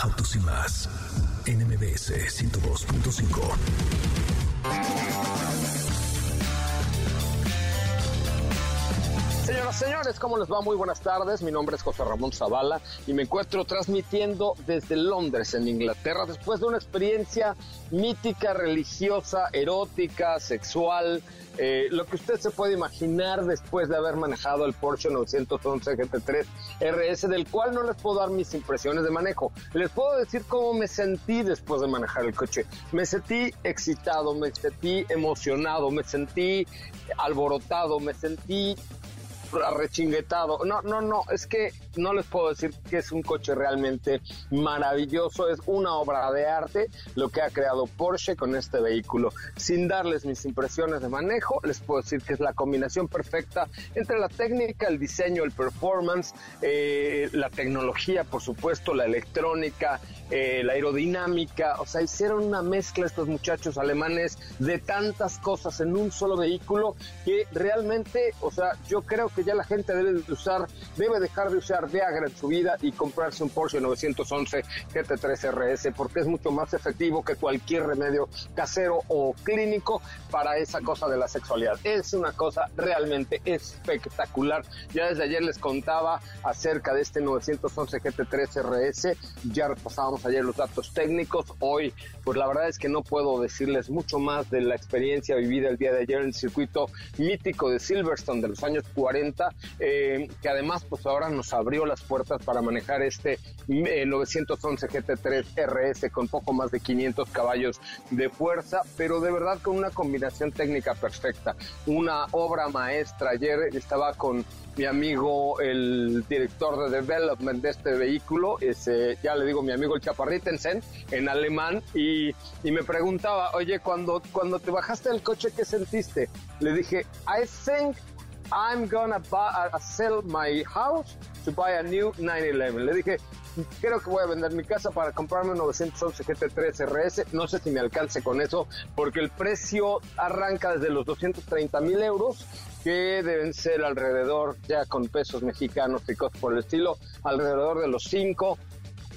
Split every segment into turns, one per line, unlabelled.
Autos y más. NMBS 102.5.
Señoras, señores, ¿cómo les va? Muy buenas tardes. Mi nombre es José Ramón Zavala y me encuentro transmitiendo desde Londres, en Inglaterra, después de una experiencia mítica, religiosa, erótica, sexual, eh, lo que usted se puede imaginar después de haber manejado el Porsche 911 GT3 RS, del cual no les puedo dar mis impresiones de manejo. Les puedo decir cómo me sentí después de manejar el coche. Me sentí excitado, me sentí emocionado, me sentí alborotado, me sentí rechinguetado. No, no, no, es que no les puedo decir que es un coche realmente maravilloso, es una obra de arte lo que ha creado Porsche con este vehículo. Sin darles mis impresiones de manejo, les puedo decir que es la combinación perfecta entre la técnica, el diseño, el performance, eh, la tecnología, por supuesto, la electrónica, eh, la aerodinámica, o sea, hicieron una mezcla estos muchachos alemanes de tantas cosas en un solo vehículo que realmente, o sea, yo creo que ya la gente debe de usar, debe dejar de usar Viagra en su vida y comprarse un Porsche 911 GT3 RS porque es mucho más efectivo que cualquier remedio casero o clínico para esa cosa de la sexualidad. Es una cosa realmente espectacular. Ya desde ayer les contaba acerca de este 911 GT3 RS, ya repasamos ayer los datos técnicos, hoy pues la verdad es que no puedo decirles mucho más de la experiencia vivida el día de ayer en el circuito mítico de Silverstone de los años 40, eh, que además pues ahora nos abrió las puertas para manejar este 911 GT3 RS con poco más de 500 caballos de fuerza, pero de verdad con una combinación técnica perfecta, una obra maestra. Ayer estaba con mi amigo, el director de development de este vehículo, ese, ya le digo mi amigo el Chaparritensen, en alemán, y, y, me preguntaba, oye, cuando, cuando te bajaste del coche, ¿qué sentiste? Le dije, I think I'm gonna buy, uh, sell my house to buy a new 911. Le dije, creo que voy a vender mi casa para comprarme un 911 GT3 RS. No sé si me alcance con eso, porque el precio arranca desde los 230 mil euros que deben ser alrededor, ya con pesos mexicanos y cosas por el estilo, alrededor de los 5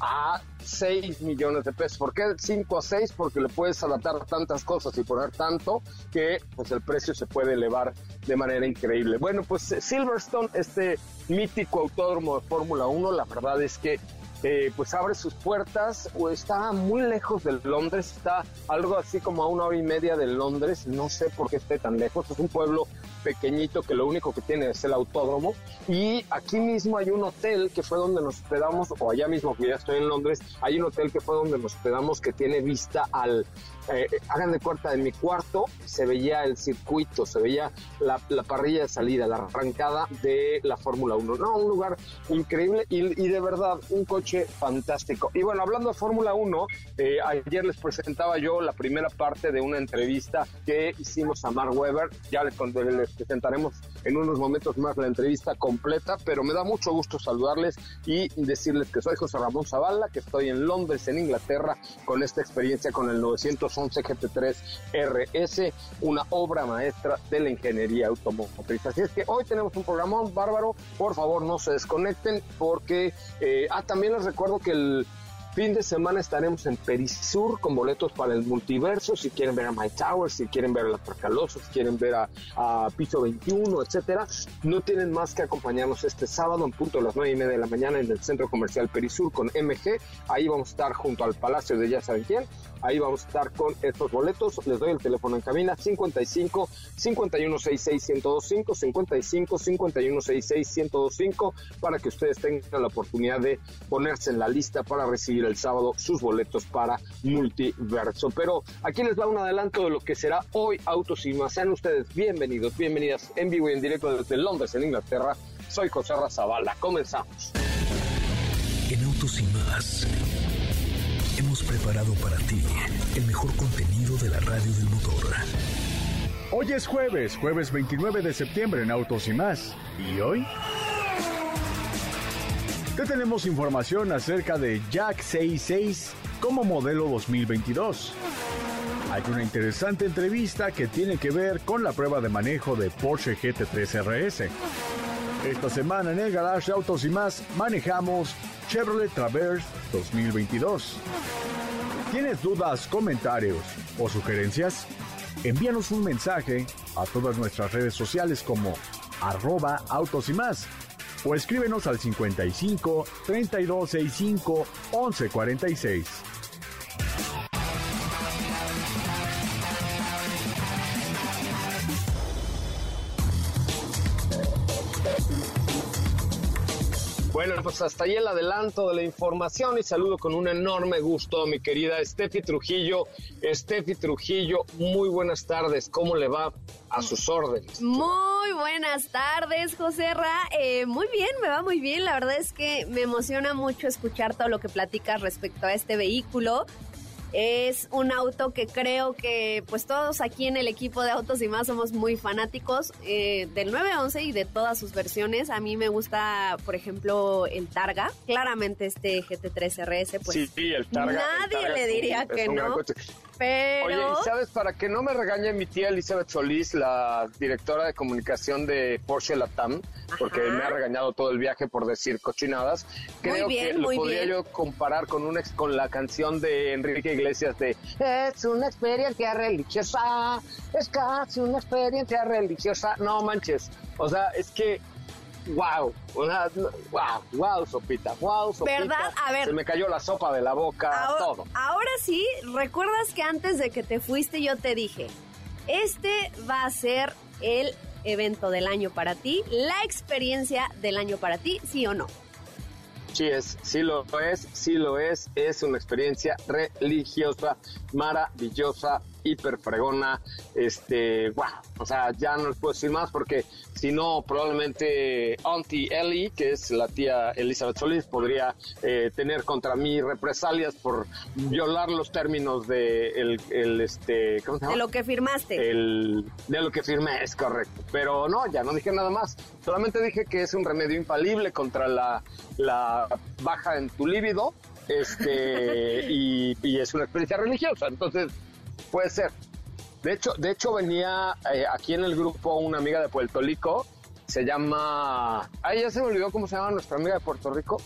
a 6 millones de pesos. ¿Por qué 5 a 6? Porque le puedes adaptar tantas cosas y poner tanto que pues el precio se puede elevar de manera increíble. Bueno, pues Silverstone, este mítico autódromo de Fórmula 1, la verdad es que eh, pues abre sus puertas, o está muy lejos de Londres, está algo así como a una hora y media de Londres, no sé por qué esté tan lejos, es un pueblo pequeñito que lo único que tiene es el autódromo y aquí mismo hay un hotel que fue donde nos hospedamos, o allá mismo que ya estoy en Londres, hay un hotel que fue donde nos hospedamos que tiene vista al, eh, hagan de cuenta, en mi cuarto se veía el circuito, se veía la, parrilla de salida, la arrancada de la Fórmula 1. No, un lugar increíble y, de verdad un coche fantástico. Y bueno, hablando de Fórmula 1, eh, ayer les presentaba yo la primera parte de una entrevista que hicimos a Mark Webber. Ya les, les presentaremos en unos momentos más la entrevista completa, pero me da mucho gusto saludarles y decirles que soy José Ramón Zavala, que estoy en Londres, en Inglaterra, con esta experiencia con el 911 GT3 RS, una obra maestra de la ingeniería automotriz. Así es que hoy tenemos un programón bárbaro, por favor no se desconecten porque, eh, ah, también les recuerdo que el Fin de semana estaremos en Perisur con boletos para el multiverso, si quieren ver a My Tower, si quieren ver a La Tracalosa, si quieren ver a, Piso 21, etcétera. No tienen más que acompañarnos este sábado en punto a las nueve y media de la mañana en el Centro Comercial Perisur con MG. Ahí vamos a estar junto al Palacio de Ya saben quién. Ahí vamos a estar con estos boletos. Les doy el teléfono en cabina 55 5166 1025 55 5166 1025 para que ustedes tengan la oportunidad de ponerse en la lista para recibir el sábado sus boletos para Multiverso. Pero aquí les va un adelanto de lo que será hoy Autos y Más. Sean ustedes bienvenidos, bienvenidas en vivo y en directo desde Londres, en Inglaterra. Soy José Razabala. Comenzamos.
En Autos y Más hemos preparado para ti el mejor contenido de la radio del motor.
Hoy es jueves, jueves 29 de septiembre en Autos y Más. ¿Y hoy? Te tenemos información acerca de Jack 66 como modelo 2022. Hay una interesante entrevista que tiene que ver con la prueba de manejo de Porsche GT3 RS. Esta semana en el Garage de Autos y Más manejamos Chevrolet Traverse 2022. ¿Tienes dudas, comentarios o sugerencias? Envíanos un mensaje a todas nuestras redes sociales como arroba autos y más o escríbenos al 55 3265 1146.
Pues hasta ahí el adelanto de la información y saludo con un enorme gusto a mi querida Steffi Trujillo. Steffi Trujillo, muy buenas tardes. ¿Cómo le va a sus órdenes?
Muy buenas tardes, José Ra. Eh, muy bien, me va muy bien. La verdad es que me emociona mucho escuchar todo lo que platicas respecto a este vehículo. Es un auto que creo que pues todos aquí en el equipo de Autos y más somos muy fanáticos eh, del 911 y de todas sus versiones. A mí me gusta, por ejemplo, el Targa. Claramente este GT3 RS, pues
sí, sí, el Targa,
nadie
el Targa
le diría que no. Pero
Oye, ¿y sabes? Para que no me regañe mi tía Elizabeth Solís, la directora de comunicación de Porsche Latam, porque me ha regañado todo el viaje por decir cochinadas, creo
bien,
que lo podría
bien.
yo comparar con un ex, con la canción de Enrique Iglesias de Es una experiencia religiosa, es casi una experiencia religiosa. No manches, o sea, es que Wow, una, wow, wow, sopita, wow, sopita.
¿Verdad? A ver.
Se me cayó la sopa de la boca,
ahora,
todo.
ahora sí, ¿recuerdas que antes de que te fuiste yo te dije, este va a ser el evento del año para ti, la experiencia del año para ti, sí o no?
Sí es, sí lo es, sí lo es. Es una experiencia religiosa, maravillosa, hiper fregona. Este, wow, o sea, ya no les puedo decir más porque si no, probablemente Auntie Ellie, que es la tía Elizabeth Solís, podría eh, tener contra mí represalias por violar los términos de el, el, este, ¿cómo se llama?
De lo que firmaste.
el de lo que firmé es correcto. Pero no, ya no dije nada más. Solamente dije que es un remedio infalible contra la, la baja en tu líbido. Este, y, y es una experiencia religiosa. Entonces, puede ser. De hecho, de hecho venía eh, aquí en el grupo una amiga de Puerto Rico. Se llama. Ay, ya se me olvidó cómo se llama nuestra amiga de Puerto Rico.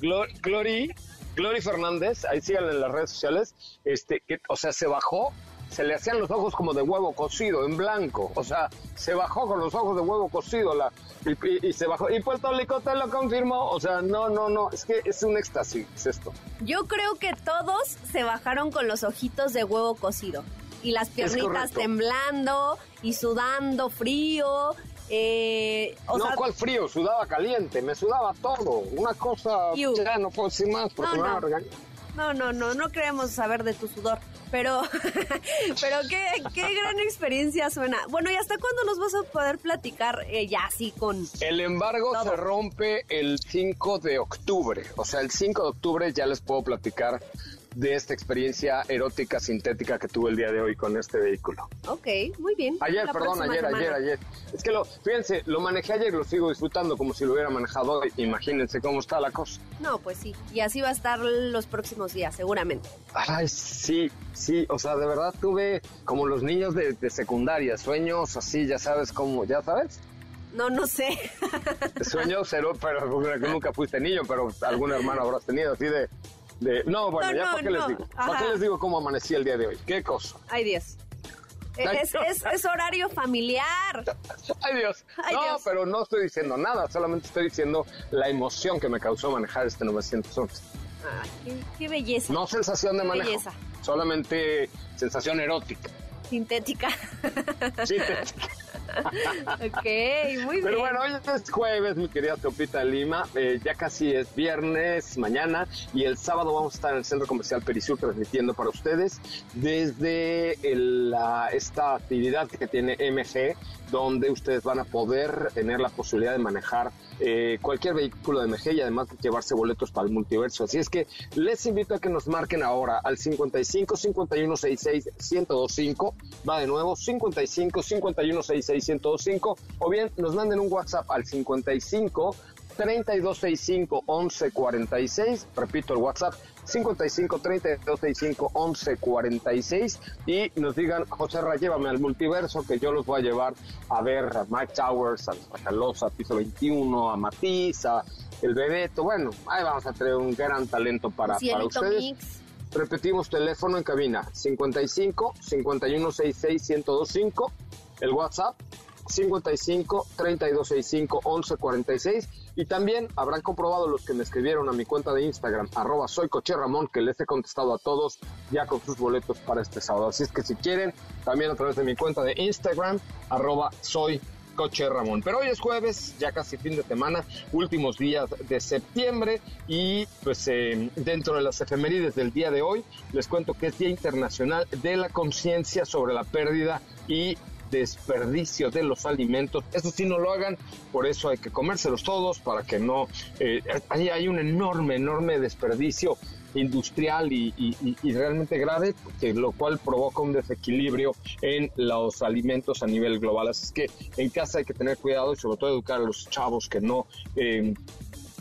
Glo- Glory, Glory Fernández, ahí síganla en las redes sociales, este, que, o sea, se bajó, se le hacían los ojos como de huevo cocido, en blanco, o sea, se bajó con los ojos de huevo cocido la, y, y- y se bajó, y Puerto Rico te lo confirmó, o sea, no, no, no, es que es un éxtasis esto.
Yo creo que todos se bajaron con los ojitos de huevo cocido y las piernitas temblando y sudando frío. Eh, o
no,
sea,
¿cuál frío? Sudaba caliente, me sudaba todo, una cosa, ya no puedo decir más porque
No,
me van
no.
a regañar.
No, no, no, no queremos saber de tu sudor, pero, pero qué, qué gran experiencia suena. Bueno, ¿y hasta cuándo nos vas a poder platicar eh, ya así con...
El embargo
Todo.
se rompe el 5 de octubre. O sea, el 5 de octubre ya les puedo platicar de esta experiencia erótica sintética que tuve el día de hoy con este vehículo.
Ok, muy bien.
Ayer,
La
perdón, ayer,
semana.
ayer, ayer. Es que lo, fíjense, lo manejé ayer, lo sigo disfrutando como si lo hubiera manejado hoy. Imagínense cómo está la cosa.
No, pues sí, y así va a estar los próximos días, seguramente.
Ay, sí, sí, o sea, de verdad tuve como los niños de, de secundaria, sueños así, ya sabes cómo, ya sabes.
No, no sé.
Sueño cero, pero nunca fuiste niño, pero algún hermano habrás tenido así de... de no, bueno, ya para qué les digo. ¿Para qué les digo cómo amanecí el día de hoy? ¿Qué cosa?
Ay, Dios. Es, es, horario familiar.
Ay Dios. no, pero no estoy diciendo nada, solamente estoy diciendo la emoción que me causó manejar este 911.
Ay, qué, belleza.
No sensación de manejo. Belleza. Solamente sensación erótica.
Sintética.
Sintética.
ok, muy bien.
Pero bueno, hoy es jueves, mi querida Teopita Lima. Eh, ya casi es viernes, mañana. Y el sábado vamos a estar en el Centro Comercial Perisur transmitiendo para ustedes desde esta actividad que tiene MG, donde ustedes van a poder tener la posibilidad de manejar eh, cualquier vehículo de MG y además llevarse boletos para el multiverso. Así es que les invito a que nos marquen ahora al 55 51 66 1025. Va de nuevo 55 51 66 1025 o bien nos manden un WhatsApp al 55 3265 1146. Repito el WhatsApp 55 3265 1146 y nos digan, José Ra, llévame al multiverso que yo los voy a llevar a ver a Mike Towers, a Calosa, Piso 21, a Matiz, a El Bebeto. Bueno, ahí vamos a tener un gran talento para, para ustedes. Repetimos teléfono en cabina 55 5166 1025, el WhatsApp 55 3265 1146 y también habrán comprobado los que me escribieron a mi cuenta de Instagram, arroba soy que les he contestado a todos ya con sus boletos para este sábado. Así es que si quieren, también a través de mi cuenta de Instagram, arroba soy Coche Ramón. Pero hoy es jueves, ya casi fin de semana, últimos días de septiembre y pues eh, dentro de las efemérides del día de hoy les cuento que es Día Internacional de la Conciencia sobre la Pérdida y desperdicio de los alimentos. Eso sí no lo hagan, por eso hay que comérselos todos para que no... Eh, hay, un enorme, enorme desperdicio industrial y, realmente grave, que, lo cual provoca un desequilibrio en los alimentos a nivel global. Así es que en casa hay que tener cuidado y sobre todo educar a los chavos que no eh,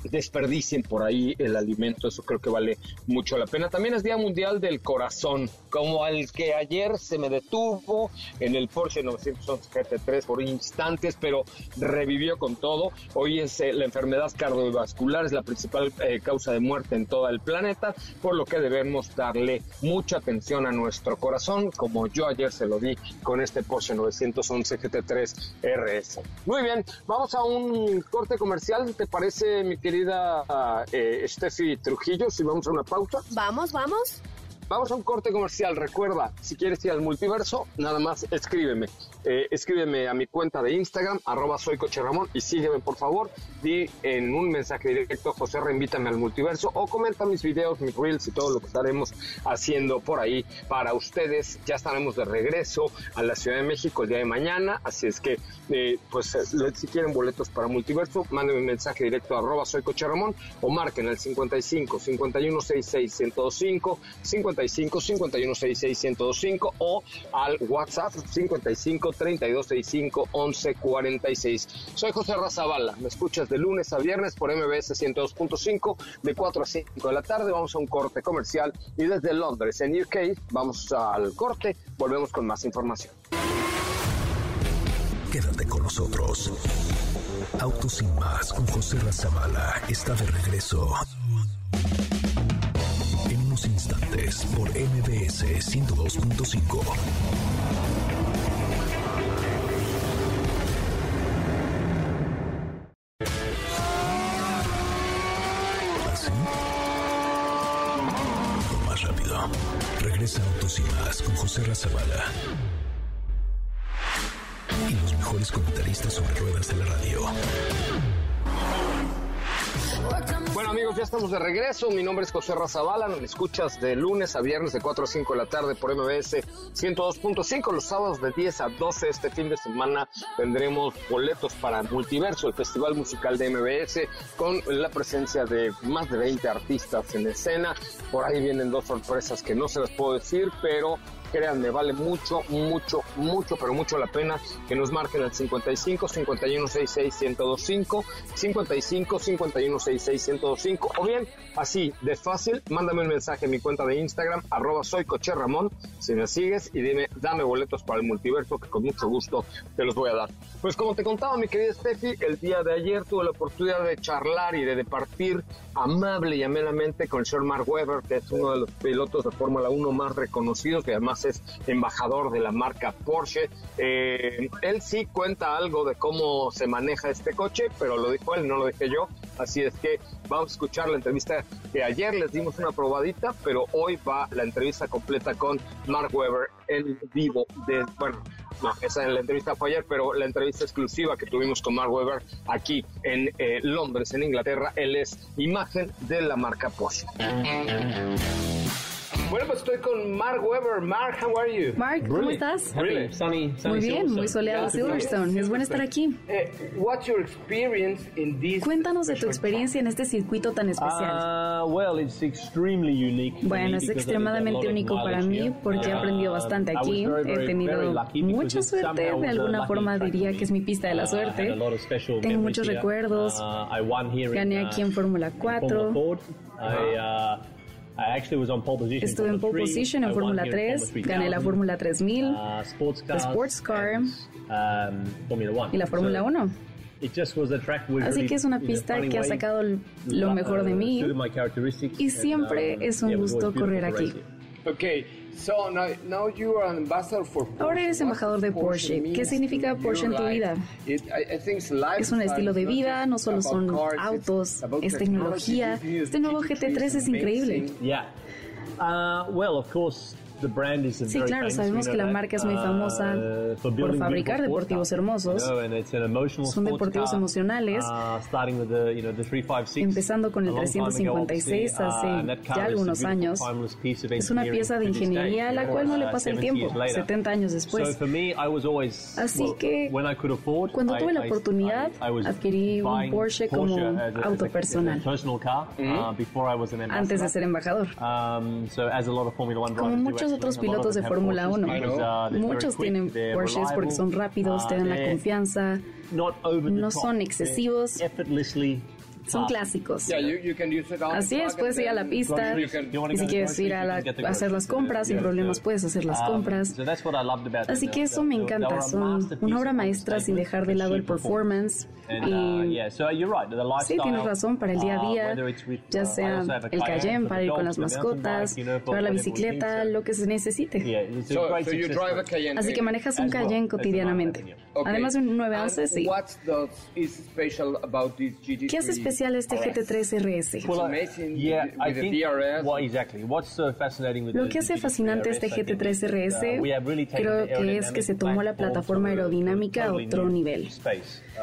desperdicien por ahí el alimento, eso creo que vale mucho la pena. También es Día Mundial del Corazón, como al que ayer se me detuvo en el Porsche 911 GT3 por instantes, pero revivió con todo. Hoy es eh, la enfermedad cardiovascular, es la principal eh, causa de muerte en todo el planeta, por lo que debemos darle mucha atención a nuestro corazón, como yo ayer se lo di con este Porsche 911 GT3 RS. Muy bien, vamos a un corte comercial, ¿te parece, mi querido? Querida eh, Steffi Trujillo, si vamos a una pausa.
Vamos, vamos.
Vamos a un corte comercial. Recuerda, si quieres ir al multiverso, nada más escríbeme. Eh, escríbeme a mi cuenta de Instagram, arroba soy Coche Ramón, y sígueme por favor. Di en un mensaje directo, José, reinvítame al multiverso, o comenta mis videos, mis reels y todo lo que estaremos haciendo por ahí para ustedes. Ya estaremos de regreso a la Ciudad de México el día de mañana, así es que, eh, pues, eh, si quieren boletos para multiverso, mándenme un mensaje directo, arroba soy Coche Ramón, o marquen el 55 51 66 105 55 51 66 105 o al WhatsApp 55 3265 1146. Soy José Razabala, me escuchas de lunes a viernes por MBS 102.5 de 4 a 5 de la tarde. Vamos a un corte comercial y desde Londres, en UK, vamos al corte, volvemos con más información.
Quédate con nosotros. Autos sin más con José Razabala está de regreso. En unos instantes por MBS 102.5. Razabala. Y los mejores comentaristas sobre ruedas de la radio.
Bueno amigos, ya estamos de regreso. Mi nombre es José Razabala. Nos escuchas de lunes a viernes de 4 a 5 de la tarde por MBS 102.5. Los sábados de 10 a 12 este fin de semana tendremos boletos para Multiverso, el festival musical de MBS, con la presencia de más de 20 artistas en escena. Por ahí vienen dos sorpresas que no se las puedo decir, pero créanme, vale mucho, mucho, mucho, pero mucho la pena que nos marquen al 55 51 66 1025, 55 51 66 1025, o bien así de fácil, mándame un mensaje en mi cuenta de Instagram, arroba soy coche Ramón, si me sigues y dime, dame boletos para el multiverso que con mucho gusto te los voy a dar. Pues como te contaba mi querida Steffi, el día de ayer tuve la oportunidad de charlar y de departir amable y amenamente con Sir Mark Webber, que es uno de los pilotos de Fórmula 1 más reconocidos, que además es embajador de la marca Porsche. Eh, él sí cuenta algo de cómo se maneja este coche, pero lo dijo él, no lo dije yo. Así es que vamos a escuchar la entrevista que ayer les dimos una probadita, pero hoy va la entrevista completa con Mark Webber en vivo. De, bueno, no, esa en la entrevista fue ayer, pero la entrevista exclusiva que tuvimos con Mark Webber aquí en eh, Londres, en Inglaterra, él es imagen de la marca Porsche. Bueno, pues estoy con Mark Weber. Mark, how are you?
Mark, ¿cómo estás?
Really?
Sunny, sunny
Muy bien, muy soleado Silverstone. Es bueno estar aquí.
Eh, what's your experience in this
Cuéntanos de tu experiencia en este circuito tan especial.
Uh, well, it's extremely unique
Bueno, es extremadamente único para mí
here.
porque he
Uh,
aprendido bastante aquí.
very,
He tenido mucha suerte de alguna forma diría que es mi pista de la.
Uh, I
suerte. Tengo muchos
here.
recuerdos.
Uh, I won here in,
Gané
uh,
aquí en Fórmula
in
4.
Formula Ford. I, uh, I actually was on pole position
Estuve en pole position en Fórmula 3, gané la Fórmula 3000,
uh, sports cars,
Sports Car
and, um, Formula One.
y la Fórmula
So,
1.
it just was a track with
Así que es una pista que ha sacado lo mejor de mí
suited my characteristics,
y
and,
siempre
um,
es un gusto correr aquí.
Okay, so now, now you are an ambassador for Porsche.
Ahora eres embajador de
does
Porsche. ¿Qué
means
significa Porsche en tu
life?
vida? Es un estilo de vida, no solo son
just about cars,
autos,
it's about
es
technology.
tecnología.
This
Este nuevo
GT3
GT3 es increíble.
Yeah. Uh, well, of course,
Sí, claro, sabemos que la marca es muy
uh,
famosa por fabricar deportivos hermosos.
you know, and it's an emotional
Son deportivos emocionales.
uh, starting with the, you know, the 356,
Empezando con el
a long time ago,
356
obviously,
hace
uh, car
ya algunos años. Es una pieza de ingeniería a la cual no le pasa el
70
tiempo,
years later.
70 años
So
después.
for me, I was always,
Así que,
when I could afford,
Cuando tuve la oportunidad, adquirí un Porsche como auto personal.
personal car, before I was an
Antes de ser embajador.
Um,
Como muchos otros pilotos de Fórmula
Porsches
1.
because, uh, they're
Muchos tienen Porsches porque son rápidos, te dan la confianza. no son excesivos, Son
fast.
clásicos.
Yeah, you, you can use it on
Así es, puedes ir a la pista y si quieres ir a, la- a hacer las compras sin problemas,
so,
puedes hacer las
um,
compras.
so that's what I loved about them.
Así que eso me encanta, son una obra maestra sin dejar de lado el
performance. uh,
Y sí, tienes razón, para el día a
uh,
día,
whether it's with,
ya
uh,
sea el Cayenne para ir con las mascotas, llevar la bicicleta, lo que se necesite. Así que manejas un Cayenne cotidianamente. Además de un 911,
And
sí.
What does is special about this GT3?
¿Qué hace especial este GT3 RS?
With
Lo que hace
GT3
fascinante este
RS, I think,
GT3 RS
uh, we have really taken
creo
the
que es que se tomó la
aerodynamic
plataforma aerodinámica a otro nivel.
uh,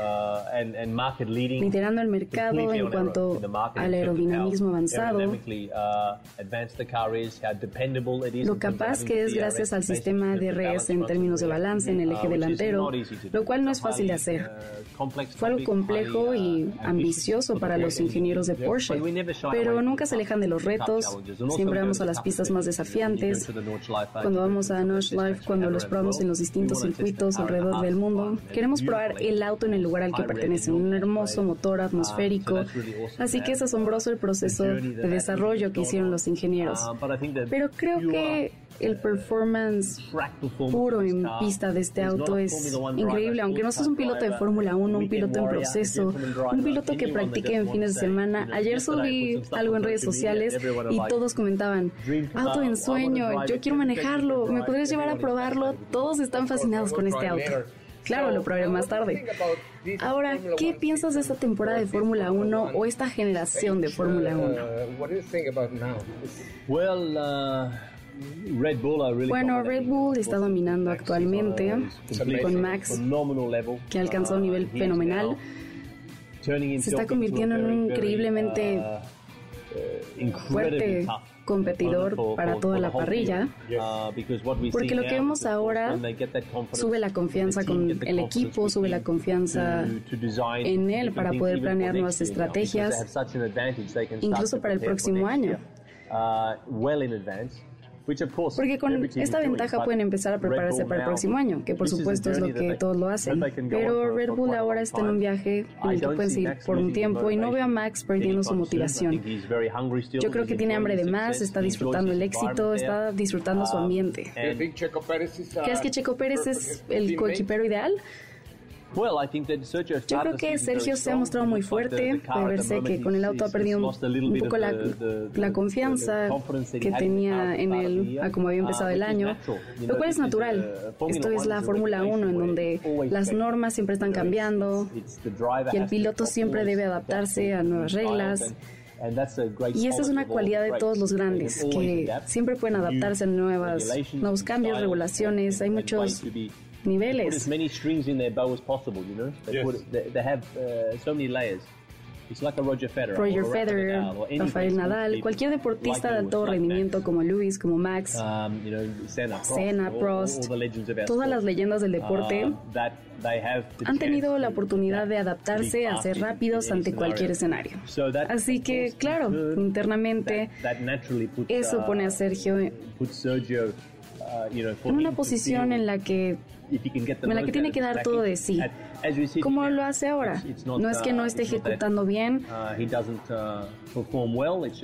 and- and market leading
liderando el mercado en cuanto al aerodinamismo avanzado,
uh,
lo capaz que es gracias al sistema
the
DRS en
front
términos de balance en el
uh,
eje delantero,
not easy to do.
lo cual no es fácil de hacer.
uh, complex
Fue algo complejo y
uh,
ambicioso para los ingenieros de Porsche, pero nunca se alejan de los retos, siempre vamos a las pistas más desafiantes, cuando vamos a
best
cuando los probamos en los distintos circuitos alrededor del mundo, queremos probar el auto en el lugar al que pertenece, un hermoso motor atmosférico,
really awesome
así que es asombroso el proceso de desarrollo que hicieron los ingenieros.
That
Pero creo que el performance puro
of this
en
car
pista de este auto
a
es increíble, aunque no seas un piloto de Fórmula 1, un piloto en proceso, un piloto que practique en fines de semana. Ayer subí algo en
on
redes
social media,
sociales
everyone
y todos comentaban, auto
I
en sueño, yo quiero manejarlo, ¿me podrías
it,
llevar a
everyone is
probarlo? Todos están fascinados con este auto. Claro, lo probaré más tarde. Ahora, ¿qué piensas de esta temporada de Fórmula 1 o esta generación de Fórmula 1?
Uh,
uh, Red Bull really
Bueno. Red Bull está dominando actualmente
Completely
con Max, que ha alcanzado un nivel
Uh,
fenomenal. Se está convirtiendo en un increíblemente
uh, uh,
fuerte competidor para toda la parrilla.
Uh,
Porque lo que vemos ahora sube la confianza con el equipo, sube la confianza en él para poder planear nuevas estrategias, incluso para el próximo año.
Uh.
Porque con esta ventaja pueden empezar a prepararse para el próximo año, que por supuesto es lo que todos lo hacen. Pero Red Bull ahora está en un viaje en el que pueden seguir por un tiempo y no veo a Max perdiendo su motivación. Yo creo que tiene hambre de más, está disfrutando el éxito, está disfrutando su ambiente. ¿Crees que Checo Pérez es el coequipero ideal? Yo creo que Sergio se ha mostrado muy fuerte. Verse que con el auto ha perdido un, poco la, la, confianza que tenía en él a como había empezado el año, lo cual es natural. Esto es la Fórmula 1 en donde las normas siempre están cambiando y el piloto siempre debe adaptarse a nuevas reglas. Y esa es una cualidad de todos los grandes, que siempre pueden adaptarse a nuevas, nuevos cambios, regulaciones. Hay muchos niveles. Roger Federer, Rafael Nadal, cualquier deportista de alto rendimiento como Luis, como Max, um, Senna, Prost, todas las leyendas del deporte uh, han tenido la oportunidad de adaptarse a ser rápidos ante cualquier escenario. Así que, claro, internamente, eso pone a uh, Sergio uh, en una posición en la que en la que tiene que dar todo de sí, como lo hace ahora. No es que no esté ejecutando bien,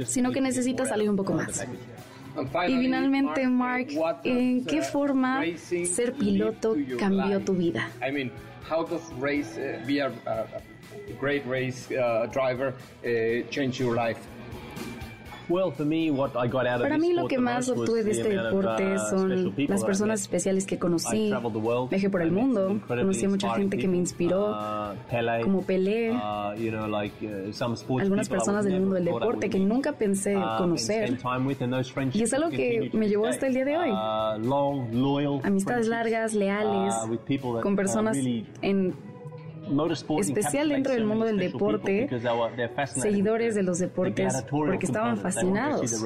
sino que necesita salir un poco más. Y finalmente, Mark, ¿en qué forma ser piloto cambió tu vida? how does race uh, be a, great race uh, driver uh, change your life? Para mí lo que más obtuve de este deporte uh, son las personas especiales que conocí. Viajé por el mundo, conocí a mucha gente que me inspiró, uh, como Pelé, uh, algunas personas del mundo del deporte que nunca pensé conocer. Y es algo que me llevó hasta el día de hoy. Amistades largas, leales, con personas en especial dentro del mundo del deporte, seguidores de los deportes, porque estaban fascinados.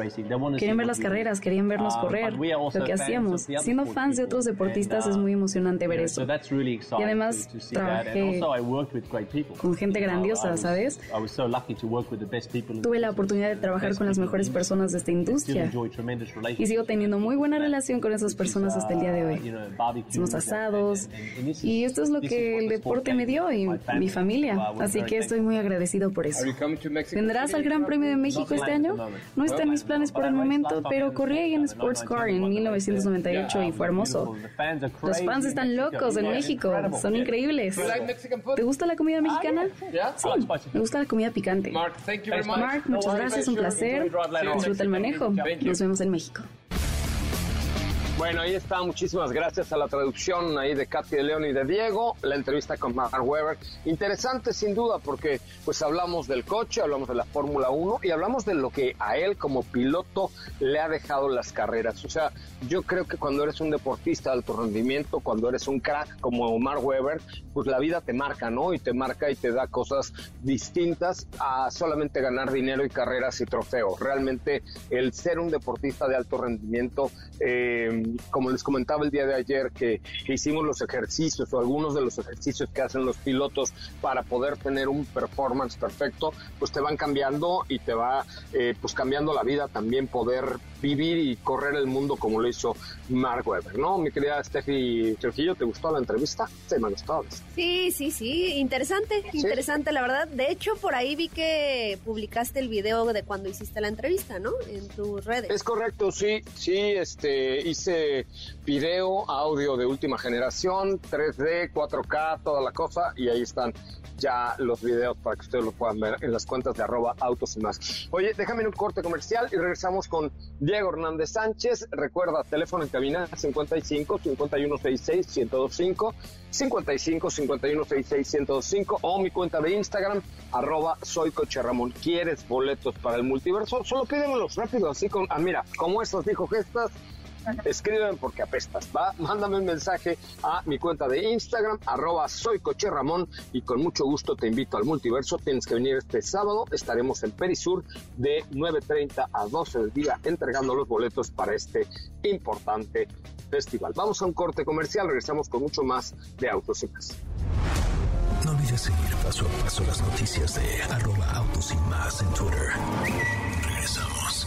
Querían ver las carreras, querían vernos uh, correr, lo que hacíamos. Siendo fans de otros deportistas es uh, muy emocionante ver eso. Y además trabajé con gente grandiosa, ¿sabes? Tuve la oportunidad de trabajar con las mejores personas de esta industria y sigo teniendo muy buena relación con esas personas hasta el día de hoy. Hicimos asados y esto es lo que el deporte me dio y mi familia. Así que estoy muy agradecido por eso. ¿Vendrás al Gran Premio de México este año? No está en mis planes por el momento, pero corrí ahí en Sports Car en 1998 y fue hermoso. Los fans están locos en México, son increíbles. ¿Te gusta la comida mexicana? Sí, me gusta la comida picante. Mark, muchas gracias, un placer. Disfruta el manejo. Nos vemos en México.
Bueno, ahí está. Muchísimas gracias a la traducción ahí de Katy de León y de Diego. La entrevista con Mark Webber. Interesante sin duda porque pues hablamos del coche, hablamos de la Fórmula 1 y hablamos de lo que a él como piloto le ha dejado las carreras. O sea, yo creo que cuando eres un deportista de alto rendimiento, cuando eres un crack como Mark Webber, pues la vida te marca, ¿no? Y te marca y te da cosas distintas a solamente ganar dinero y carreras y trofeos. Realmente el ser un deportista de alto rendimiento eh, como les comentaba el día de ayer, que, hicimos los ejercicios o algunos de los ejercicios que hacen los pilotos para poder tener un performance perfecto, pues te van cambiando y te va eh, pues cambiando la vida también poder vivir y correr el mundo como lo hizo Mark Webber, ¿no? Mi querida Steffi Trujillo, ¿te gustó la entrevista? Sí, me gustó.
Sí, sí, sí, interesante, interesante la verdad. De hecho, por ahí vi que publicaste el video de cuando hiciste la entrevista, ¿no? En tus redes.
Es correcto, sí, sí, este, hice video, audio de última generación, 3D, 4K, toda la cosa, y ahí están ya los videos para que ustedes lo puedan ver en las cuentas de arroba autos y más. Oye, déjame un corte comercial y regresamos con Diego Hernández Sánchez. Recuerda, teléfono en cabina 55 5166 1025 55 5166 1025 o mi cuenta de Instagram arroba soy Coche Ramón. ¿Quieres boletos para el multiverso? Solo pídemelos rápido, así con, ah, mira, como estos dijo gestas escríbeme porque apestas, ¿va? Mándame un mensaje a mi cuenta de Instagram, arroba soy Ramón, y con mucho gusto te invito al multiverso. Tienes que venir este sábado, estaremos en Perisur de 9.30 a 12 del día entregando los boletos para este importante festival. Vamos a un corte comercial, regresamos con mucho más de Autos y Más.
No olvides seguir paso a paso las noticias de arroba autos y más en Twitter. Regresamos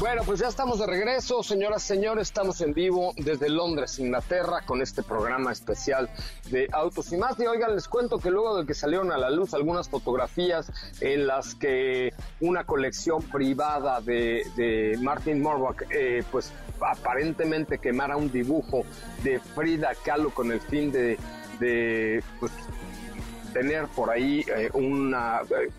Bueno, pues ya estamos de regreso, señoras y señores, estamos en vivo desde Londres, Inglaterra, con este programa especial de Autos y más. Y oigan, les cuento que luego de que salieron a la luz algunas fotografías en las que una colección privada de, Martin Morback, eh, pues aparentemente quemara un dibujo de Frida Kahlo con el fin de, pues, tener por ahí eh, una eh,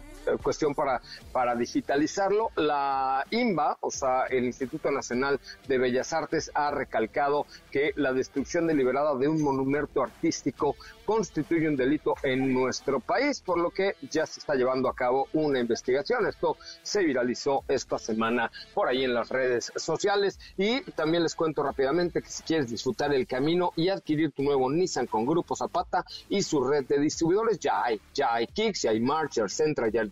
cuestión para, para digitalizarlo. La INBA, o sea, el Instituto Nacional de Bellas Artes, ha recalcado que la destrucción deliberada de un monumento artístico constituye un delito en nuestro país, por lo que ya se está llevando a cabo una investigación. Esto se viralizó esta semana por ahí en las redes sociales y también les cuento rápidamente que si quieres disfrutar el camino y adquirir tu nuevo Nissan con Grupo Zapata y su red de distribuidores, ya hay, ya hay Kicks, ya hay Marcher, Centra, ya hay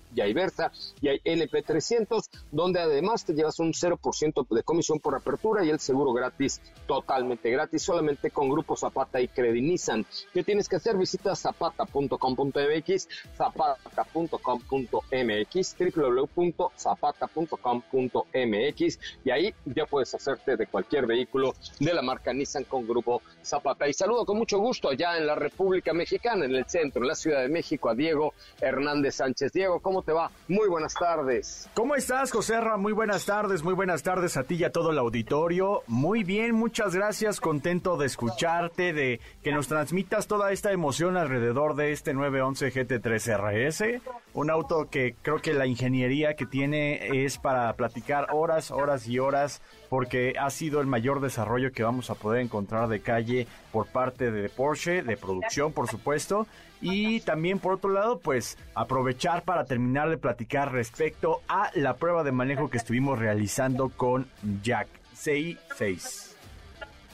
y hay Versa y hay LP300, donde además te llevas un 0% de comisión por apertura y el seguro gratis, totalmente gratis, solamente con Grupo Zapata y Credinizan. ¿Qué tienes que hacer? Visita zapata.com.mx, zapata.com.mx, www.zapata.com.mx y ahí ya puedes hacerte de cualquier vehículo de la marca Nissan con Grupo Zapata. Y saludo con mucho gusto allá en la República Mexicana, en el centro, en la Ciudad de México, a Diego Hernández Sánchez. Diego, ¿cómo te va? Muy buenas tardes.
¿Cómo estás, José Muy buenas tardes, muy buenas tardes a ti y a todo el auditorio. Muy bien, muchas gracias, contento de escucharte, de que nos transmitas toda esta emoción alrededor de este 911 GT3 RS, un auto que creo que la ingeniería que tiene es para platicar horas, horas y horas, porque ha sido el mayor desarrollo que vamos a poder encontrar de calle por parte de Porsche, de producción, por supuesto. Y también, por otro lado, pues aprovechar para terminar de platicar respecto a la prueba de manejo que estuvimos realizando con Jack CI6.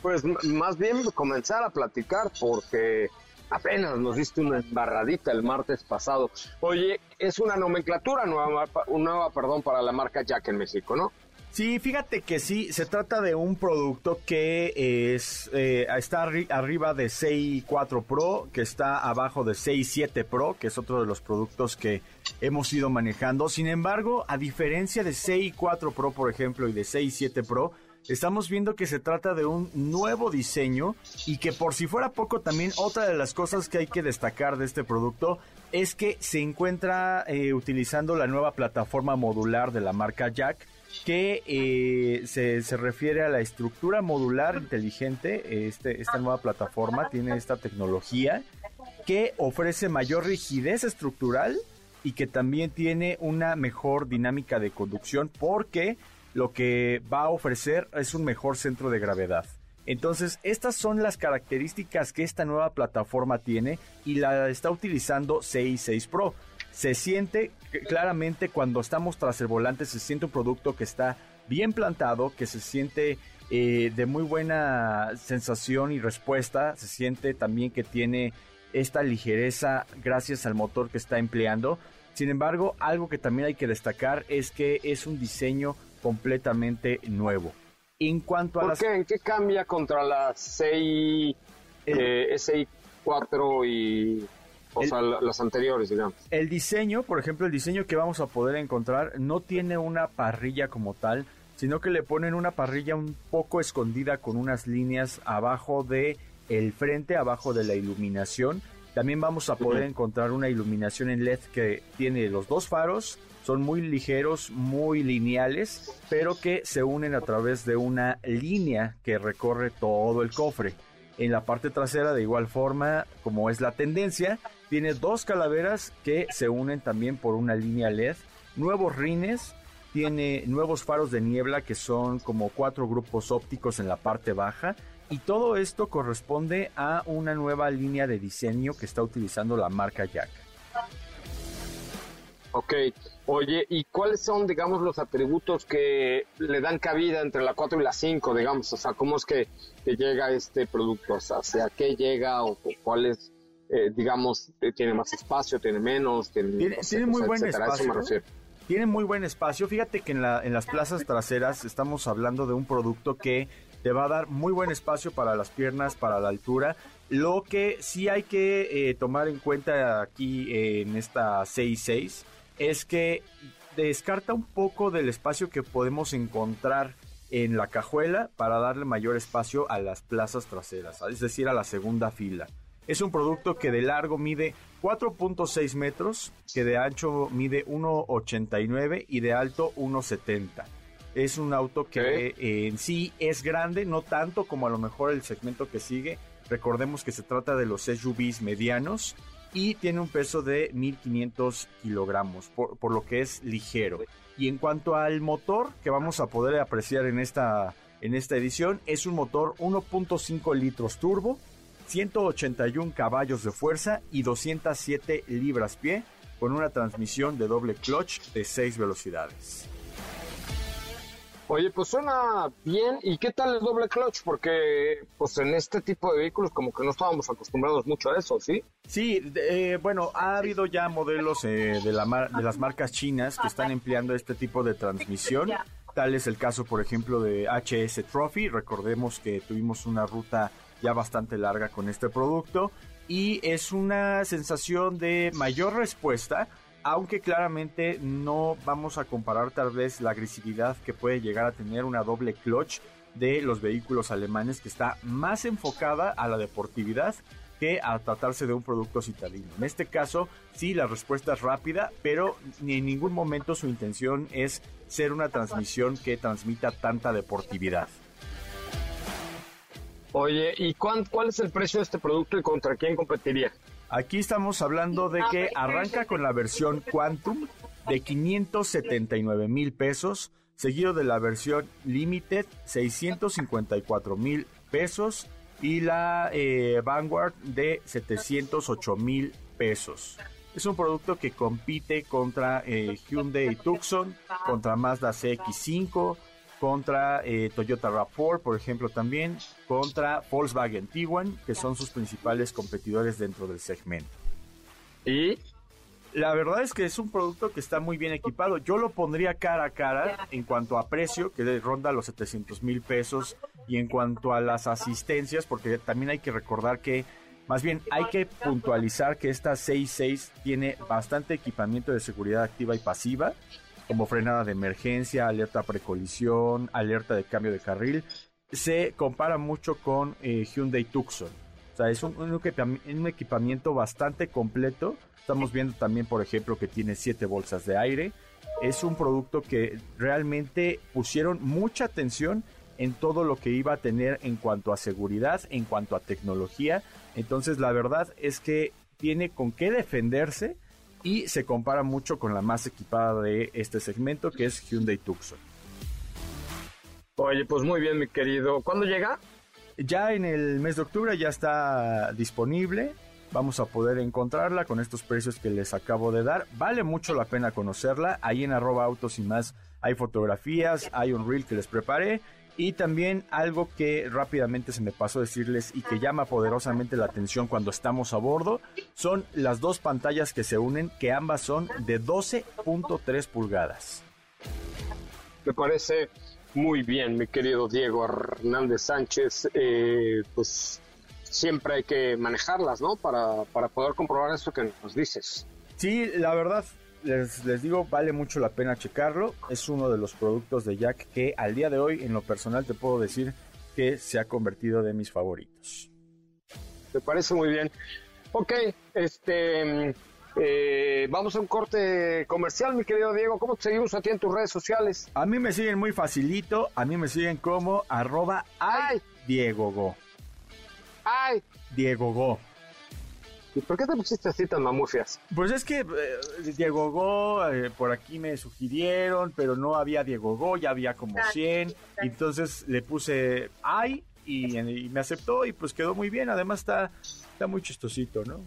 Pues más bien comenzar a platicar porque apenas nos diste una embarradita el martes pasado. Oye, es una nomenclatura nueva, nueva perdón, para la marca Jack en México, ¿no?
Sí, fíjate que sí, se trata de un producto que es eh, está arriba de 6.4 Pro, que está abajo de 6.7 Pro, que es otro de los productos que hemos ido manejando. Sin embargo, a diferencia de 6.4 Pro, por ejemplo, y de 6.7 Pro, estamos viendo que se trata de un nuevo diseño y que por si fuera poco también otra de las cosas que hay que destacar de este producto es que se encuentra eh, utilizando la nueva plataforma modular de la marca Jack que eh, se, refiere a la estructura modular inteligente. Este, esta nueva plataforma tiene esta tecnología que ofrece mayor rigidez estructural y que también tiene una mejor dinámica de conducción porque lo que va a ofrecer es un mejor centro de gravedad. Entonces, estas son las características que esta nueva plataforma tiene y la está utilizando 66 Pro se siente claramente cuando estamos tras el volante, se siente un producto que está bien plantado, que se siente eh, de muy buena sensación y respuesta, se siente también que tiene esta ligereza gracias al motor que está empleando. Sin embargo, algo que también hay que destacar es que es un diseño completamente nuevo.
En cuanto a ¿En qué cambia contra la CI, eh, SI4 y o sea, las anteriores, digamos.
El diseño, por ejemplo, el diseño que vamos a poder encontrar no tiene una parrilla como tal, sino que le ponen una parrilla un poco escondida con unas líneas abajo de el frente, abajo de la iluminación. También vamos a poder encontrar una iluminación en LED que tiene los dos faros, son muy ligeros, muy lineales, pero que se unen a través de una línea que recorre todo el cofre. En la parte trasera, de igual forma, como es la tendencia, tiene dos calaveras que se unen también por una línea LED, nuevos rines, tiene nuevos faros de niebla que son como cuatro grupos ópticos en la parte baja y todo esto corresponde a una nueva línea de diseño que está utilizando la marca Jack.
Ok, oye, ¿y cuáles son, digamos, los atributos que le dan cabida entre la 4 y la 5, digamos? O sea, ¿cómo es que, llega este producto? O sea, ¿hacia qué llega o, cuáles, eh, digamos, eh, tiene más espacio, tiene menos?
Tiene, tiene, muy buen espacio. Tiene muy buen espacio. Fíjate que en, la, en las plazas traseras estamos hablando de un producto que te va a dar muy buen espacio para las piernas, para la altura. Lo que sí hay que eh, tomar en cuenta aquí en esta 6.6 es que descarta un poco del espacio que podemos encontrar en la cajuela para darle mayor espacio a las plazas traseras, es decir, a la segunda fila. Es un producto que de largo mide 4.6 metros, que de ancho mide 1.89 y de alto 1.70. Es un auto que eh, en sí es grande, no tanto como a lo mejor el segmento que sigue. Recordemos que se trata de los SUVs medianos y tiene un peso de 1500 kilogramos, por, por, lo que es ligero. Y en cuanto al motor que vamos a poder apreciar en esta, en esta edición, es un motor 1.5 litros turbo, 181 caballos de fuerza y 207 libras-pie, con una transmisión de doble clutch de 6 velocidades.
Oye, pues suena bien. ¿Y qué tal el doble clutch? Porque pues en este tipo de vehículos como que no estábamos acostumbrados mucho a eso, ¿sí?
Sí, eh, bueno, ha habido ya modelos eh, de, la de las marcas chinas que están empleando este tipo de transmisión. Tal es el caso, por ejemplo, de HS Trophy. Recordemos que tuvimos una ruta ya bastante larga con este producto y es una sensación de mayor respuesta aunque claramente no vamos a comparar tal vez la agresividad que puede llegar a tener una doble clutch de los vehículos alemanes que está más enfocada a la deportividad que a tratarse de un producto citadino. En este caso, sí, la respuesta es rápida, pero ni en ningún momento su intención es ser una transmisión que transmita tanta deportividad.
Oye, ¿y cuál es el precio de este producto y contra quién competiría?
Aquí estamos hablando de que arranca con la versión Quantum de 579 mil pesos, seguido de la versión Limited 654 mil pesos y la eh, Vanguard de 708 mil pesos. Es un producto que compite contra eh, Hyundai Tucson, contra Mazda CX5, contra eh, Toyota RAV4, por ejemplo, también, contra Volkswagen Tiguan, que son sus principales competidores dentro del segmento. Y la verdad es que es un producto que está muy bien equipado. Yo lo pondría cara a cara en cuanto a precio, que ronda los 700 mil pesos, y en cuanto a las asistencias, porque también hay que recordar que, más bien, hay que puntualizar que esta 66 tiene bastante equipamiento de seguridad activa y pasiva como frenada de emergencia, alerta precolisión, alerta de cambio de carril, se compara mucho con eh, Hyundai Tucson. O sea, es un, equipamiento bastante completo. Estamos viendo también, por ejemplo, que tiene siete bolsas de aire. Es un producto que realmente pusieron mucha atención en todo lo que iba a tener en cuanto a seguridad, en cuanto a tecnología. Entonces, la verdad es que tiene con qué defenderse y se compara mucho con la más equipada de este segmento que es Hyundai Tucson.
Oye, pues muy bien, mi querido. ¿Cuándo llega?
Ya en el mes de octubre ya está disponible. Vamos a poder encontrarla con estos precios que les acabo de dar. Vale mucho la pena conocerla. Ahí en arroba autos y más hay fotografías, hay un reel que les preparé y también algo que rápidamente se me pasó decirles y que llama poderosamente la atención cuando estamos a bordo son las dos pantallas que se unen, que ambas son de 12.3 pulgadas.
Me parece muy bien, mi querido Diego Hernández Sánchez. Eh, pues siempre hay que manejarlas, ¿no? Para, para poder comprobar esto que nos dices.
Sí, la verdad, les, digo, vale mucho la pena checarlo. Es uno de los productos de Jack que al día de hoy, en lo personal, te puedo decir que se ha convertido de mis favoritos.
Me parece muy bien. Ok, este. Eh, vamos a un corte comercial, mi querido Diego. ¿Cómo te seguimos a ti en tus redes sociales?
A mí me siguen muy facilito. A mí me siguen como arroba ay, Diego Go.
Ay.
Diego Go.
¿Y por qué te pusiste así tan mamufias?
Pues es que eh, Diego Go, eh, por aquí me sugirieron, pero no había Diego Go, ya había como 100. Entonces le puse ay y, me aceptó y pues quedó muy bien. Además está, está muy chistosito, ¿no?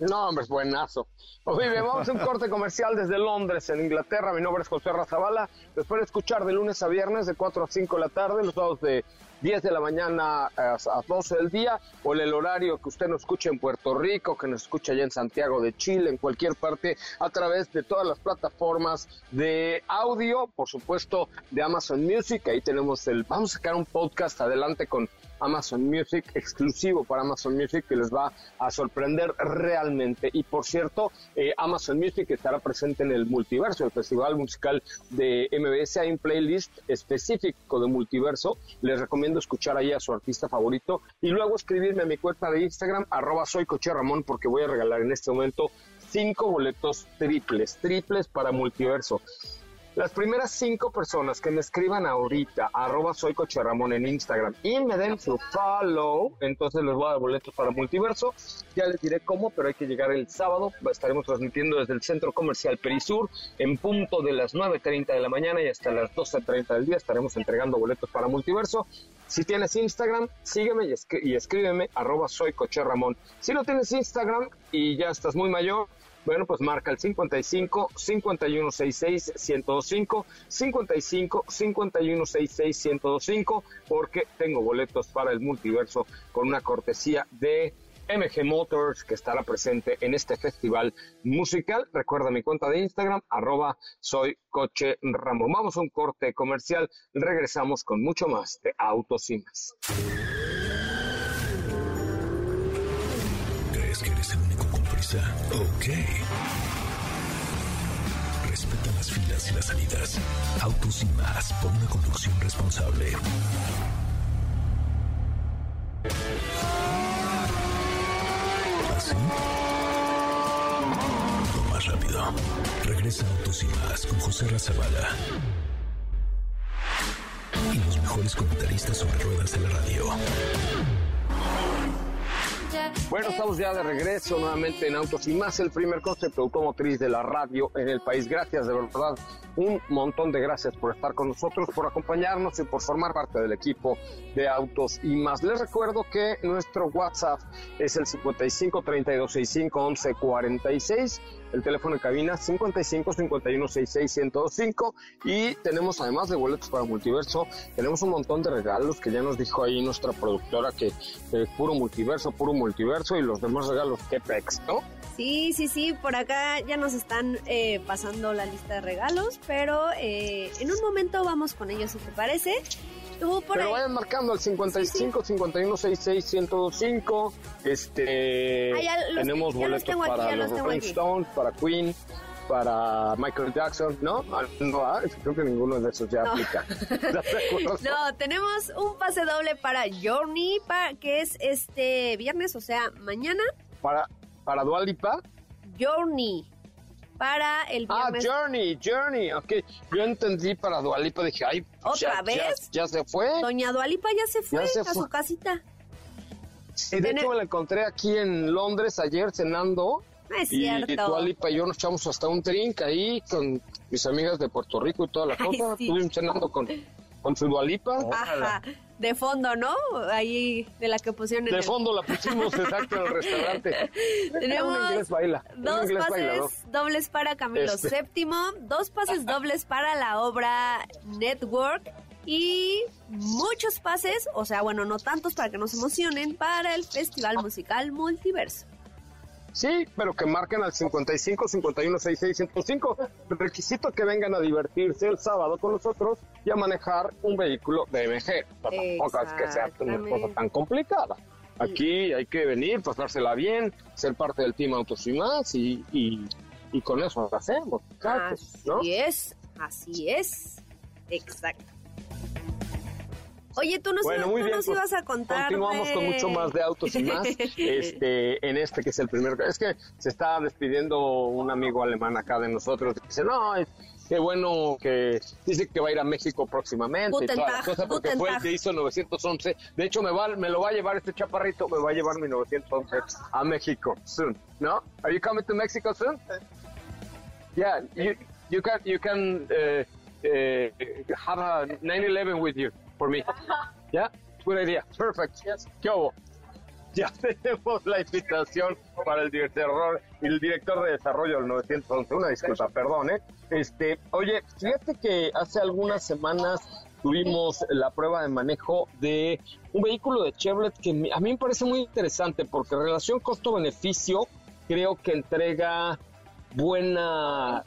No, hombre, es buenazo. Oye, vamos a un corte comercial desde Londres, en Inglaterra. Mi nombre es José Razabala. Después de escuchar de lunes a viernes, de 4 a 5 de la tarde, los dos de 10 de la mañana a 12 del día, o el horario que usted nos escuche en Puerto Rico, que nos escuche allá en Santiago de Chile, en cualquier parte, a través de todas las plataformas de audio, por supuesto, de Amazon Music. Ahí tenemos el. Vamos a sacar un podcast adelante con Amazon Music, exclusivo para Amazon Music, que les va a sorprender realmente. Y por cierto, eh, Amazon Music estará presente en el Multiverso, el festival musical de MBS. Hay un playlist específico de Multiverso. Les recomiendo escuchar ahí a su artista favorito y luego escribirme a mi cuenta de Instagram, arroba soy Coche Ramón, porque voy a regalar en este momento cinco boletos triples, triples para Multiverso. Las primeras cinco personas que me escriban ahorita, arroba soy Coche Ramón en Instagram y me den su follow, entonces les voy a dar boletos para Multiverso. Ya les diré cómo, pero hay que llegar el sábado. Estaremos transmitiendo desde el Centro Comercial Perisur en punto de las 9.30 de la mañana y hasta las 12.30 del día estaremos entregando boletos para Multiverso. Si tienes Instagram, sígueme y, escríbeme arroba soy Coche Ramón. Si no tienes Instagram y ya estás muy mayor, bueno, pues marca el 55 5166 1025 55 5166 1025 porque tengo boletos para el multiverso con una cortesía de MG Motors que estará presente en este festival musical. Recuerda mi cuenta de Instagram, arroba soy coche. Vamos a un corte comercial, regresamos con mucho más de Autos y más.
Ok. Respeta las filas y las salidas. Autos y más por una conducción responsable. ¿Así? Lo más rápido. Regresa Autos y más con José Razabala. Y los mejores comentaristas sobre ruedas de la radio.
Bueno, estamos ya de regreso nuevamente en Autos y más, el primer concepto automotriz de la radio en el país. Gracias de verdad un montón de gracias por estar con nosotros, por acompañarnos y por formar parte del equipo de Autos y más. Les recuerdo que nuestro WhatsApp es el 55 32 65 11 46, el teléfono de cabina 55 51 66 105 y tenemos además de boletos para multiverso, tenemos un montón de regalos que ya nos dijo ahí nuestra productora que es puro multiverso, puro multiverso y los demás regalos que pex, ¿no?
Sí, sí, sí, por acá ya nos están eh, pasando la lista de regalos, pero eh, en un momento vamos con ellos, si te parece.
Tú por pero vayan marcando al 55 51 66 105. Este, ah, tenemos boletos para los, Rolling Stones, para Queen, para Michael Jackson, ¿no? Ah, no, ah, creo que ninguno de esos ya aplica.
no, tenemos un pase doble para Journey, para, que es este viernes, o sea, mañana.
Para ¿Para Dualipa?
Journey. Para el
ah, viernes. Ah, Journey, Journey. Ok, yo entendí para Dualipa. Dije, ay,
¿otra vez?
Ya, se fue.
Doña Dualipa ya se fue a su casita.
Sí, de hecho me la encontré aquí en Londres ayer cenando.
No es cierto.
Y Dualipa y yo nos echamos hasta un drink ahí con mis amigas de Puerto Rico y toda la cosa. Estuvimos cenando con, con su Dualipa.
Ajá de fondo, ¿no? Ahí de la que pusieron.
En de fondo la pusimos exacto en el restaurante.
Tenemos
baila.
dos pases dobles para Camilo este. VII, dos pases dobles para la obra Network y muchos pases, o sea, bueno, no tantos para que no se emocionen, para el Festival Musical Multiverso.
Sí, pero que marquen al 55 51 66 105. Requisito que vengan a divertirse el sábado con nosotros y a manejar un vehículo de MG. Tampoco es que sea una cosa tan complicada. Aquí hay que venir, pasársela bien, ser parte del team Autos y más y, y, con eso lo hacemos.
así es, así es. Exacto. Oye, tú nos, ibas, tú nos ibas a contar.
Continuamos con mucho más de autos y más. este, en este que es el primero. Es que se está despidiendo un amigo alemán acá de nosotros. Dice, no, qué bueno que dice que va a ir a México próximamente y toda la cosa porque fue el que hizo 911. De hecho, me va, me lo va a llevar este chaparrito, me va a llevar mi 911 a México soon. ¿No? Are you coming to Mexico soon? Yeah, you, you can you can uh, uh, have a 911 with you for me. Yeah, good idea. Perfect. ¿Qué ya tenemos la invitación para el director, el director de desarrollo del 911. Una disculpa, perdón, ¿eh? Este, oye, fíjate que hace algunas semanas tuvimos la prueba de manejo de un vehículo de Chevrolet que a mí me parece muy interesante porque relación costo-beneficio creo que entrega buena,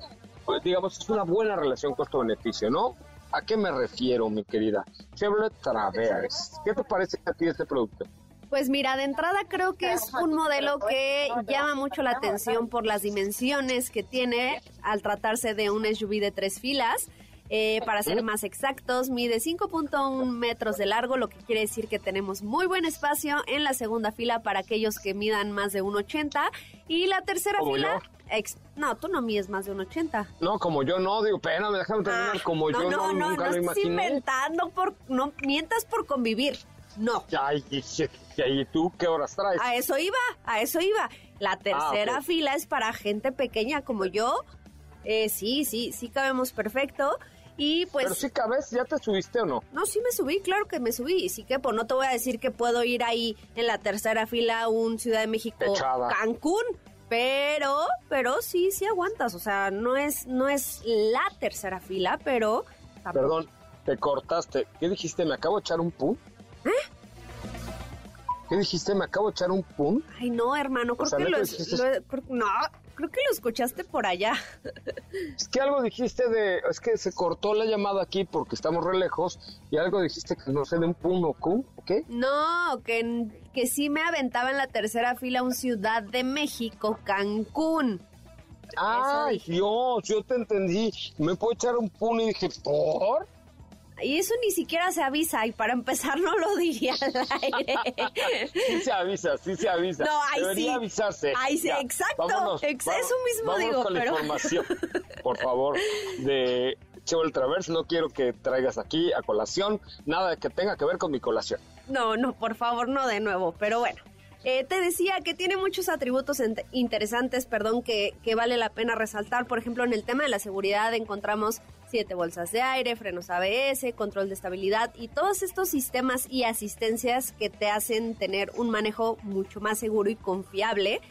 digamos, es una buena relación costo-beneficio, ¿no? ¿A qué me refiero, mi querida? Chevrolet Traverse. ¿Qué te parece a ti este producto?
Pues mira, de entrada creo que es un modelo que llama mucho la atención por las dimensiones que tiene al tratarse de un SUV de tres filas. Eh, para ser más exactos, mide 5.1 metros de largo, lo que quiere decir que tenemos muy buen espacio en la segunda fila para aquellos que midan más de 1.80 y la tercera fila... no, tú no mides más de 1.80.
No, como yo no, digo, pena, me déjame terminar, ah, como yo no, no, nunca no, lo imaginé.
inventando, por, no mientas por convivir. No.
Ay, ¿y tú qué horas traes?
A eso iba, a eso iba. La ah, tercera fila es para gente pequeña como yo. Eh, sí, sí, sí cabemos perfecto. Y pues...
Pero si cabes, ¿ya te subiste o no?
No, sí me subí, claro que me subí. Y sí que, pues no te voy a decir que puedo ir ahí en la tercera fila un Ciudad de México Cancún. Pero, pero sí, sí aguantas. O sea, no es, no es la tercera fila, pero...
Perdón, te cortaste. ¿Qué dijiste? ¿Me acabo de echar un pum? ¿Eh? ¿Qué dijiste? ¿Me acabo de echar un pum?
Ay, no, hermano, creo que lo, No, creo que lo escuchaste por allá.
Es que algo dijiste de... Es que se cortó la llamada aquí porque estamos re lejos y algo dijiste que no sé de un pum o ¿qué?
No, que, que sí me aventaba en la tercera fila un Ciudad de México, Cancún.
Ay, Dios, yo te entendí. Me puedo echar un pum y dije, ¿por?
Y eso ni siquiera se avisa, y para empezar no lo diría al aire.
sí se avisa, sí se avisa. No, ahí Debería avisarse.
Ahí sí, exacto. eso mismo digo.
con la información, por favor, de Chevrolet Traverse. No quiero que traigas aquí a colación nada que tenga que ver con mi colación.
No, no, por favor, no de nuevo, pero bueno. Eh, te decía que tiene muchos atributos interesantes, perdón, que, que, vale la pena resaltar. Por ejemplo, en el tema de la seguridad encontramos siete bolsas de aire, frenos ABS, control de estabilidad y todos estos sistemas y asistencias que te hacen tener un manejo mucho más seguro y confiable.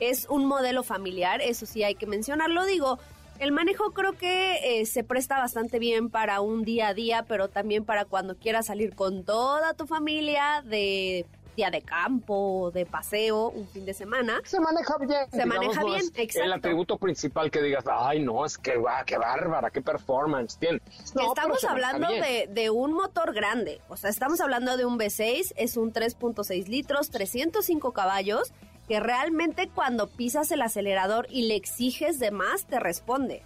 Es un modelo familiar, eso sí hay que mencionarlo. Digo, el manejo creo que eh, se presta bastante bien para un día a día, pero también para cuando quieras salir con toda tu familia de día de campo, de paseo, un fin de semana.
Se maneja bien.
Se maneja bien,
exacto. El atributo principal que digas, ay, no, es que, va, qué bárbara, qué performance tiene.
estamos hablando de, de, un motor grande, o sea, estamos hablando de un V6, es un 3.6 litros, 305 caballos, que realmente cuando pisas el acelerador y le exiges de más, te responde.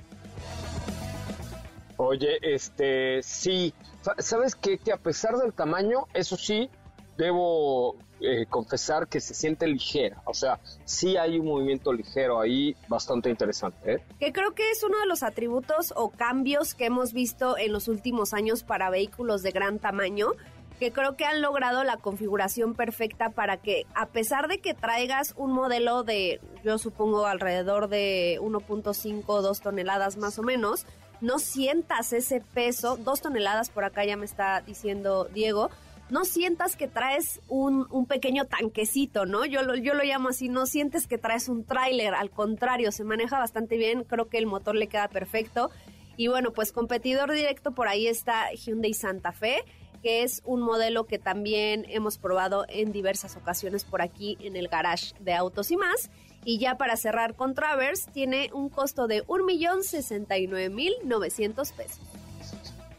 Oye, este, sí, ¿sabes qué? Que a pesar del tamaño, eso sí, debo eh, confesar que se siente ligera. O sea, sí hay un movimiento ligero ahí bastante interesante. ¿eh?
Que creo que es uno de los atributos o cambios que hemos visto en los últimos años para vehículos de gran tamaño que creo que han logrado la configuración perfecta para que a pesar de que traigas un modelo de, yo supongo, alrededor de 1.5 o 2 toneladas más o menos, no sientas ese peso, 2 toneladas por acá ya me está diciendo Diego, no sientas que traes un, un pequeño tanquecito, ¿no? Yo lo, yo lo llamo así, no sientes que traes un tráiler, al contrario, se maneja bastante bien, creo que el motor le queda perfecto. Y bueno, pues competidor directo por ahí está Hyundai Santa Fe, que es un modelo que también hemos probado en diversas ocasiones por aquí en el garage de autos y más. Y ya para cerrar con Travers, tiene un costo de 1.069.900 pesos.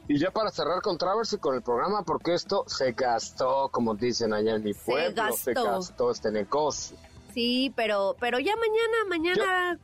Y ya para cerrar con Travers y con el programa, porque esto se gastó, como dicen allá en mi pueblo, se gastó, este negocio.
Sí, pero pero ya mañana, mañana...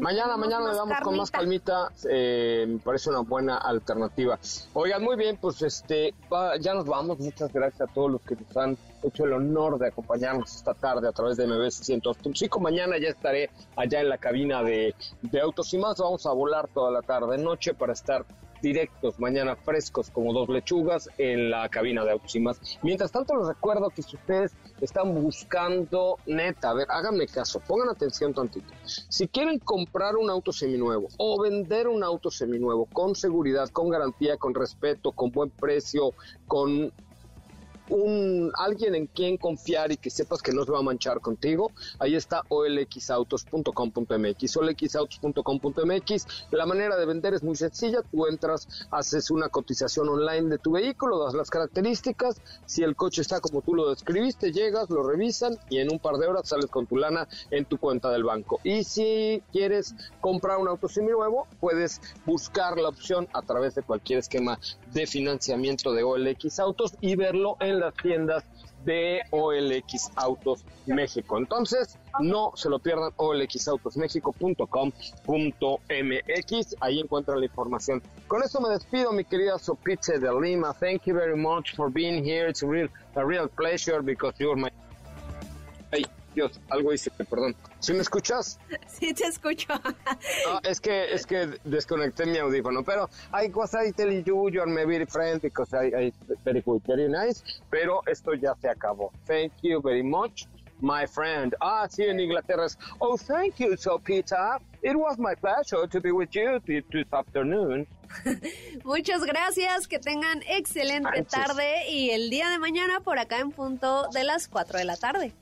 Mañana, mañana le damos con más calmita, eh, me parece una buena alternativa. Oigan, muy bien, pues este ya nos vamos, muchas gracias a todos los que nos han hecho el honor de acompañarnos esta tarde a través de MBS 105. Mañana ya estaré allá en la cabina de, de Autos y Más, vamos a volar toda la tarde, noche para estar directos mañana frescos como dos lechugas en la cabina de autos y más. Mientras tanto les recuerdo que si ustedes están buscando neta, a ver, háganme caso, pongan atención tantito. Si quieren comprar un auto seminuevo o vender un auto seminuevo con seguridad, con garantía, con respeto, con buen precio, con un alguien en quien confiar y que sepas que no se va a manchar contigo, ahí está olxautos.com.mx, olxautos.com.mx. La manera de vender es muy sencilla, tú entras, haces una cotización online de tu vehículo, das las características, si el coche está como tú lo describiste, llegas, lo revisan y en un par de horas sales con tu lana en tu cuenta del banco. Y si quieres comprar un auto nuevo, puedes buscar la opción a través de cualquier esquema de financiamiento de OLX Autos y verlo en las tiendas de OLX Autos México. Entonces, no se lo pierdan, olxautosmexico.com.mx, ahí encuentran la información. Con esto me despido, mi querida Sopiche de Lima. Thank you very much for being here. It's a real, a real pleasure because you're my... Hey, Dios, algo hice, perdón. ¿Sí me escuchas?
Sí, te escucho.
Ah, es que es que desconecté mi audífono, pero I was I telling you you are my very friend because I, I very good, very nice, pero esto ya se acabó. Thank you very much, my friend. Ah, sí, en Inglaterra es, oh, thank you, so Peter. It was my pleasure to be with you this afternoon.
Muchas gracias, que tengan excelente tarde y el día de mañana por acá en punto de las 4 de la tarde.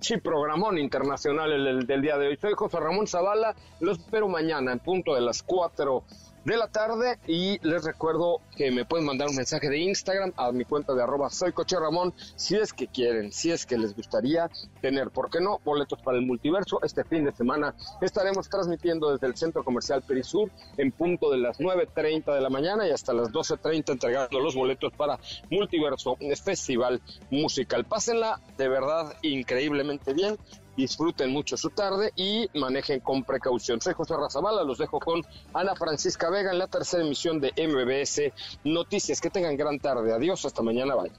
Sí, programón internacional el, del día de hoy. Soy José Ramón Zavala, los espero mañana en punto de las 4 de la tarde y les recuerdo que me pueden mandar un mensaje de Instagram a mi cuenta de arroba soy coche Ramón si es que quieren, si es que les gustaría tener, ¿por qué no? Boletos para el multiverso. Este fin de semana estaremos transmitiendo desde el Centro Comercial Perisur en punto de las 9.30 de la mañana y hasta las 12.30 entregando los boletos para Multiverso Festival Musical. Pásenla de verdad increíblemente bien disfruten mucho su tarde y manejen con precaución. Soy José Razabala, los dejo con Ana Francisca Vega en la tercera emisión de MBS Noticias. Que tengan gran tarde. Adiós, hasta mañana. Bye.